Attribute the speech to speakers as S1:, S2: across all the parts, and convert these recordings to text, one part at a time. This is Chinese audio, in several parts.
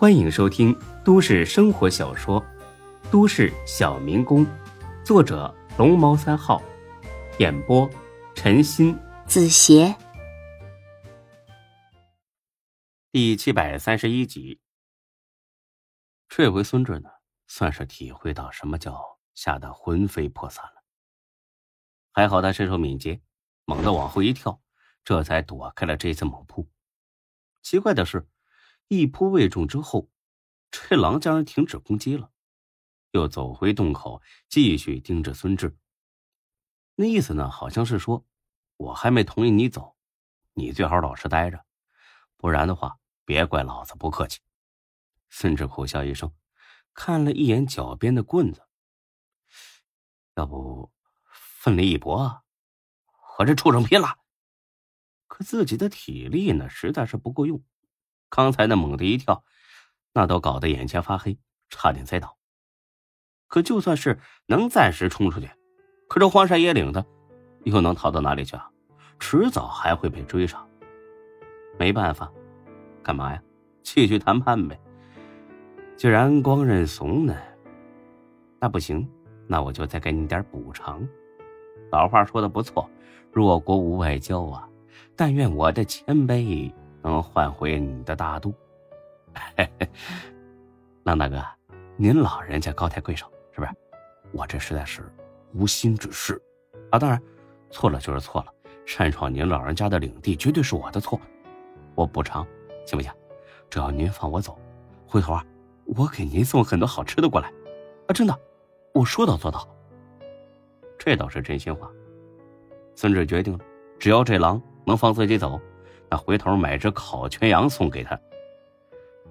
S1: 欢迎收听都市生活小说《都市小民工》，作者龙猫三号，演播陈鑫、
S2: 子邪，
S1: 第七百三十一集。这回孙志呢，算是体会到什么叫吓得魂飞魄散了。还好他身手敏捷，猛地往后一跳，这才躲开了这次猛扑。奇怪的是。一扑未中之后，这狼竟然停止攻击了，又走回洞口，继续盯着孙志。那意思呢，好像是说，我还没同意你走，你最好老实待着，不然的话，别怪老子不客气。孙志苦笑一声，看了一眼脚边的棍子，要不奋力一搏，和这畜生拼了？可自己的体力呢，实在是不够用。刚才那猛地一跳，那都搞得眼前发黑，差点栽倒。可就算是能暂时冲出去，可这荒山野岭的，又能逃到哪里去啊？迟早还会被追上。没办法，干嘛呀？继续谈判呗。既然光认怂呢，那不行，那我就再给你点补偿。老话说的不错，弱国无外交啊。但愿我的谦卑。能换回你的大度，浪大哥，您老人家高抬贵手，是不是？我这实在是无心之失啊！当然，错了就是错了，擅闯您老人家的领地绝对是我的错，我补偿，行不行？只要您放我走，回头啊，我给您送很多好吃的过来啊！真的，我说到做到。这倒是真心话。孙志决定了，只要这狼能放自己走。那回头买只烤全羊送给他。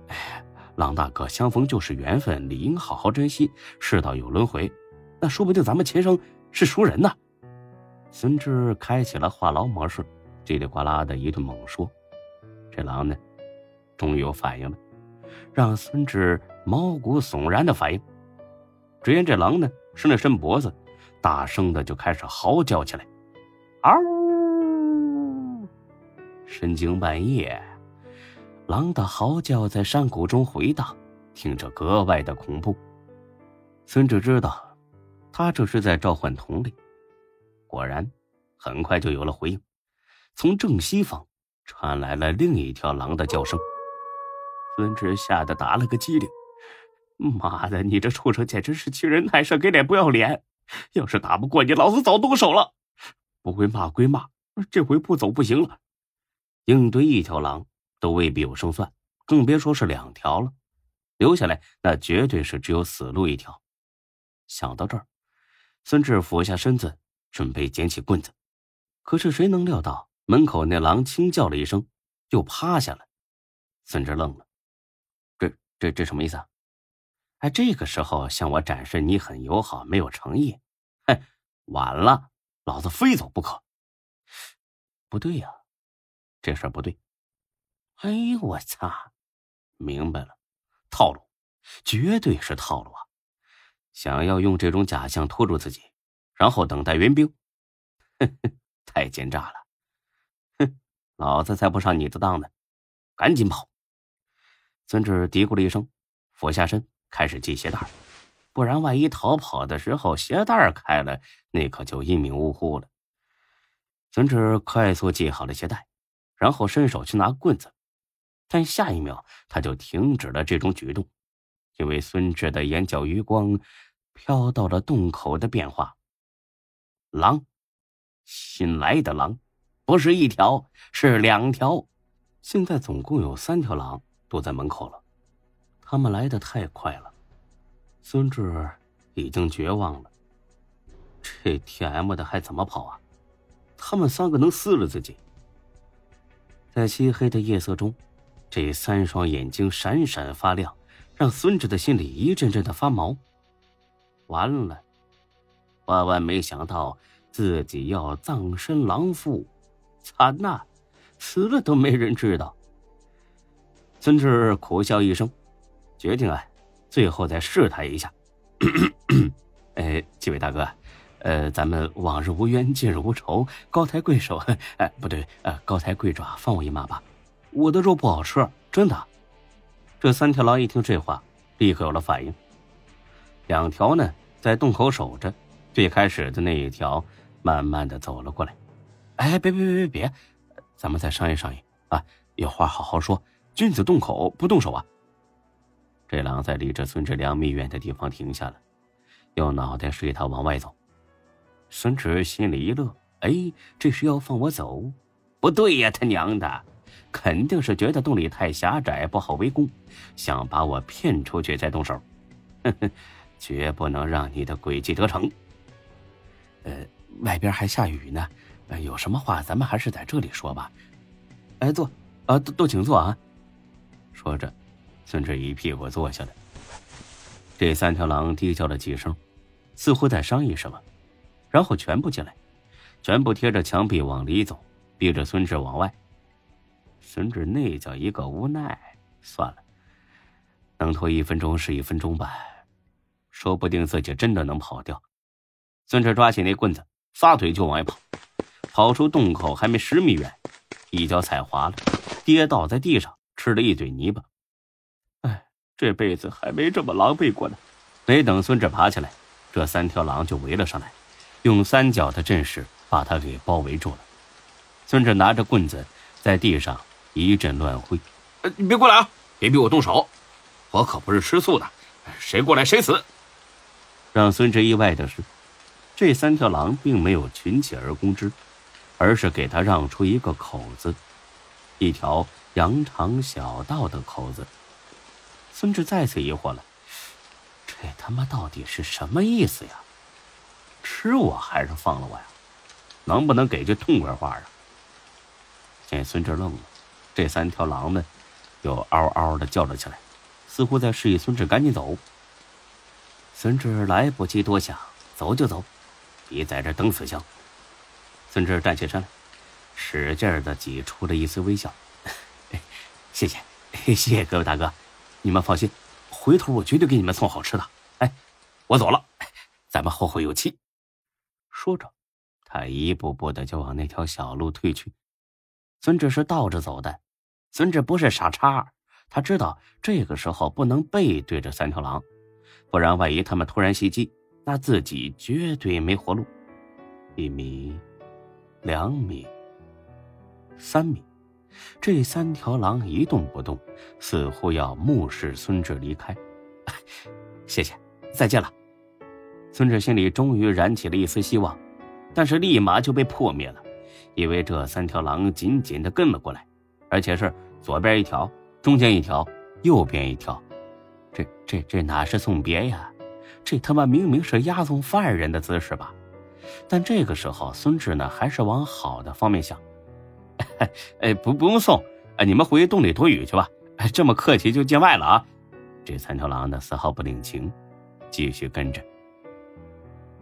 S1: 哎，郎大哥，相逢就是缘分，理应好好珍惜。世道有轮回，那说不定咱们前生是熟人呢。孙志开启了话痨模式，叽里呱啦的一顿猛说。这狼呢，终于有反应了，让孙志毛骨悚然的反应。只见这狼呢，伸了伸脖子，大声的就开始嚎叫起来，嗷！深更半夜，狼的嚎叫在山谷中回荡，听着格外的恐怖。孙志知道，他这是在召唤同类。果然，很快就有了回应，从正西方传来了另一条狼的叫声。孙志吓得打了个激灵：“妈的，你这畜生简直是欺人太甚，给脸不要脸！要是打不过你，老子早动手了。不会骂归骂，这回不走不行了。”应对一条狼都未必有胜算，更别说是两条了。留下来那绝对是只有死路一条。想到这儿，孙志俯下身子，准备捡起棍子。可是谁能料到门口那狼轻叫了一声，又趴下了。孙志愣了，这这这什么意思啊？哎，这个时候向我展示你很友好，没有诚意？哼，晚了，老子非走不可。不对呀。这事儿不对，哎呦我操！明白了，套路，绝对是套路啊！想要用这种假象拖住自己，然后等待援兵，哼哼，太奸诈了！哼，老子才不上你的当呢！赶紧跑！孙志嘀咕了一声，俯下身开始系鞋带，不然万一逃跑的时候鞋带开了，那可就一命呜呼了。孙志快速系好了鞋带。然后伸手去拿棍子，但下一秒他就停止了这种举动，因为孙志的眼角余光飘到了洞口的变化。狼，新来的狼，不是一条，是两条，现在总共有三条狼躲在门口了。他们来的太快了，孙志已经绝望了。这 T M 的还怎么跑啊？他们三个能撕了自己。在漆黑的夜色中，这三双眼睛闪闪发亮，让孙志的心里一阵阵的发毛。完了，万万没想到自己要葬身狼腹，惨呐！死了都没人知道。孙志苦笑一声，决定啊，最后再试探一下。哎，几位大哥。呃，咱们往日无冤，近日无仇，高抬贵手，哎，不对，呃，高抬贵爪，放我一马吧，我的肉不好吃，真的。这三条狼一听这话，立刻有了反应。两条呢在洞口守着，最开始的那一条慢慢的走了过来。哎，别别别别别，咱们再商议商议啊，有话好好说。君子动口不动手啊！这狼在离着孙志两米远的地方停下了，用脑袋示意他往外走。孙志心里一乐，哎，这是要放我走？不对呀，他娘的，肯定是觉得洞里太狭窄，不好围攻，想把我骗出去再动手。哼哼，绝不能让你的诡计得逞。呃，外边还下雨呢，有什么话咱们还是在这里说吧。哎，坐，啊，都都请坐啊。说着，孙志一屁股坐下来。这三条狼低叫了几声，似乎在商议什么，然后全部进来，全部贴着墙壁往里走，逼着孙志往外。孙志那叫一个无奈，算了，能拖一分钟是一分钟吧，说不定自己真的能跑掉。孙志抓起那棍子，撒腿就往外跑，跑出洞口还没十米远，一脚踩滑了，跌倒在地上。吃了一嘴泥巴，哎，这辈子还没这么狼狈过呢。没等孙志爬起来，这三条狼就围了上来，用三角的阵势把他给包围住了。孙志拿着棍子在地上一阵乱挥，你别过来啊！别逼我动手，我可不是吃素的，谁过来谁死。让孙志意外的是，这三条狼并没有群起而攻之，而是给他让出一个口子，一条。羊肠小道的口子，孙志再次疑惑了：这他妈到底是什么意思呀？吃我还是放了我呀？能不能给句痛快话啊？见孙志愣了，这三条狼呢，又嗷嗷的叫了起来，似乎在示意孙志赶紧走。孙志来不及多想，走就走，别在这等死相。孙志站起身来，使劲的挤出了一丝微笑。谢谢，谢谢各位大哥，你们放心，回头我绝对给你们送好吃的。哎，我走了，咱们后会有期。说着，他一步步的就往那条小路退去。孙志是倒着走的，孙志不是傻叉，他知道这个时候不能背对着三条狼，不然万一他们突然袭击，那自己绝对没活路。一米，两米，三米。这三条狼一动不动，似乎要目视孙志离开。谢谢，再见了。孙志心里终于燃起了一丝希望，但是立马就被破灭了，因为这三条狼紧紧的跟了过来，而且是左边一条，中间一条，右边一条。这这这哪是送别呀？这他妈明明是押送犯人的姿势吧？但这个时候，孙志呢还是往好的方面想。哎，不，不用送，哎，你们回洞里躲雨去吧。哎，这么客气就见外了啊！这三条狼呢，丝毫不领情，继续跟着。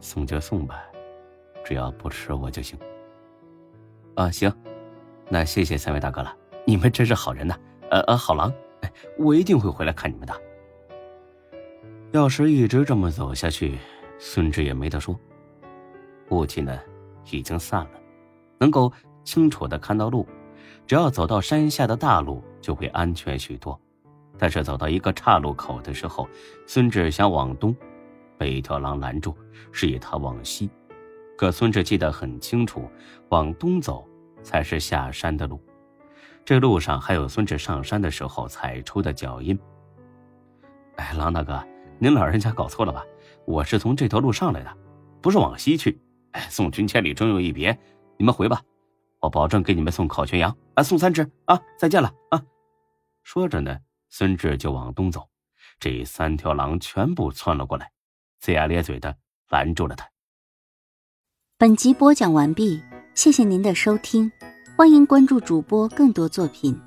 S1: 送就送吧，只要不吃我就行。啊，行，那谢谢三位大哥了，你们真是好人呐。呃呃，好狼，我一定会回来看你们的。要是一直这么走下去，孙志也没得说。雾气呢，已经散了，能够。清楚的看到路，只要走到山下的大路就会安全许多。但是走到一个岔路口的时候，孙志想往东，被一条狼拦住，示意他往西。可孙志记得很清楚，往东走才是下山的路。这路上还有孙志上山的时候踩出的脚印。哎，狼大哥，您老人家搞错了吧？我是从这条路上来的，不是往西去。哎，送君千里，终有一别，你们回吧。我保证给你们送烤全羊啊，送三只啊！再见了啊！说着呢，孙志就往东走，这三条狼全部窜了过来，龇牙咧嘴的拦住了他。
S2: 本集播讲完毕，谢谢您的收听，欢迎关注主播更多作品。